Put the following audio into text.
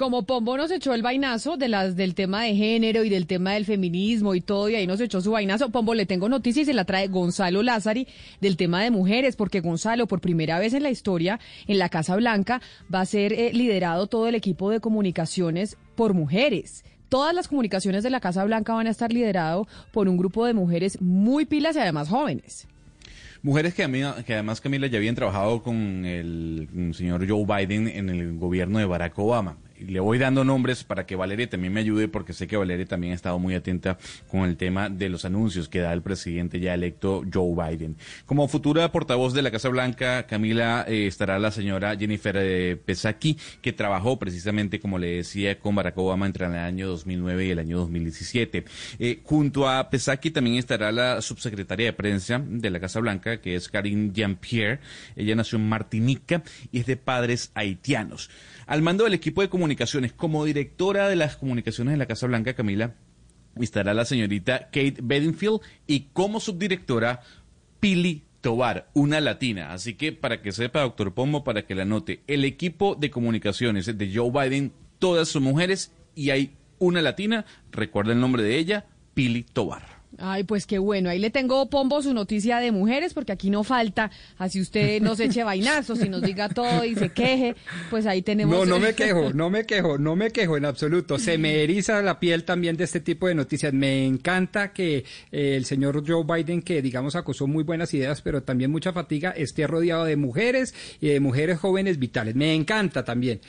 Como Pombo nos echó el vainazo de las del tema de género y del tema del feminismo y todo, y ahí nos echó su vainazo, Pombo, le tengo noticias y se la trae Gonzalo Lázari del tema de mujeres, porque Gonzalo, por primera vez en la historia, en la Casa Blanca, va a ser eh, liderado todo el equipo de comunicaciones por mujeres. Todas las comunicaciones de la Casa Blanca van a estar liderado por un grupo de mujeres muy pilas y además jóvenes. Mujeres que, que además, Camila, ya habían trabajado con el señor Joe Biden en el gobierno de Barack Obama le voy dando nombres para que Valeria también me ayude, porque sé que Valeria también ha estado muy atenta con el tema de los anuncios que da el presidente ya electo Joe Biden. Como futura portavoz de la Casa Blanca, Camila, eh, estará la señora Jennifer eh, Pesaki, que trabajó precisamente, como le decía, con Barack Obama entre el año 2009 y el año 2017. Eh, junto a Pesaki también estará la subsecretaria de prensa de la Casa Blanca, que es Karine Jean-Pierre. Ella nació en Martinica y es de padres haitianos. Al mando del equipo de comunicaciones, como directora de las comunicaciones de la Casa Blanca, Camila, estará la señorita Kate Bedingfield y como subdirectora, Pili Tobar, una latina. Así que para que sepa, doctor Pombo, para que la note, el equipo de comunicaciones de Joe Biden, todas son mujeres y hay una latina, recuerda el nombre de ella, Pili Tobar. Ay, pues qué bueno. Ahí le tengo, Pombo, su noticia de mujeres, porque aquí no falta. Así usted nos eche vainazos y nos diga todo y se queje, pues ahí tenemos... No, no me quejo, no me quejo, no me quejo en absoluto. Se me eriza la piel también de este tipo de noticias. Me encanta que eh, el señor Joe Biden, que digamos acusó muy buenas ideas, pero también mucha fatiga, esté rodeado de mujeres y de mujeres jóvenes vitales. Me encanta también.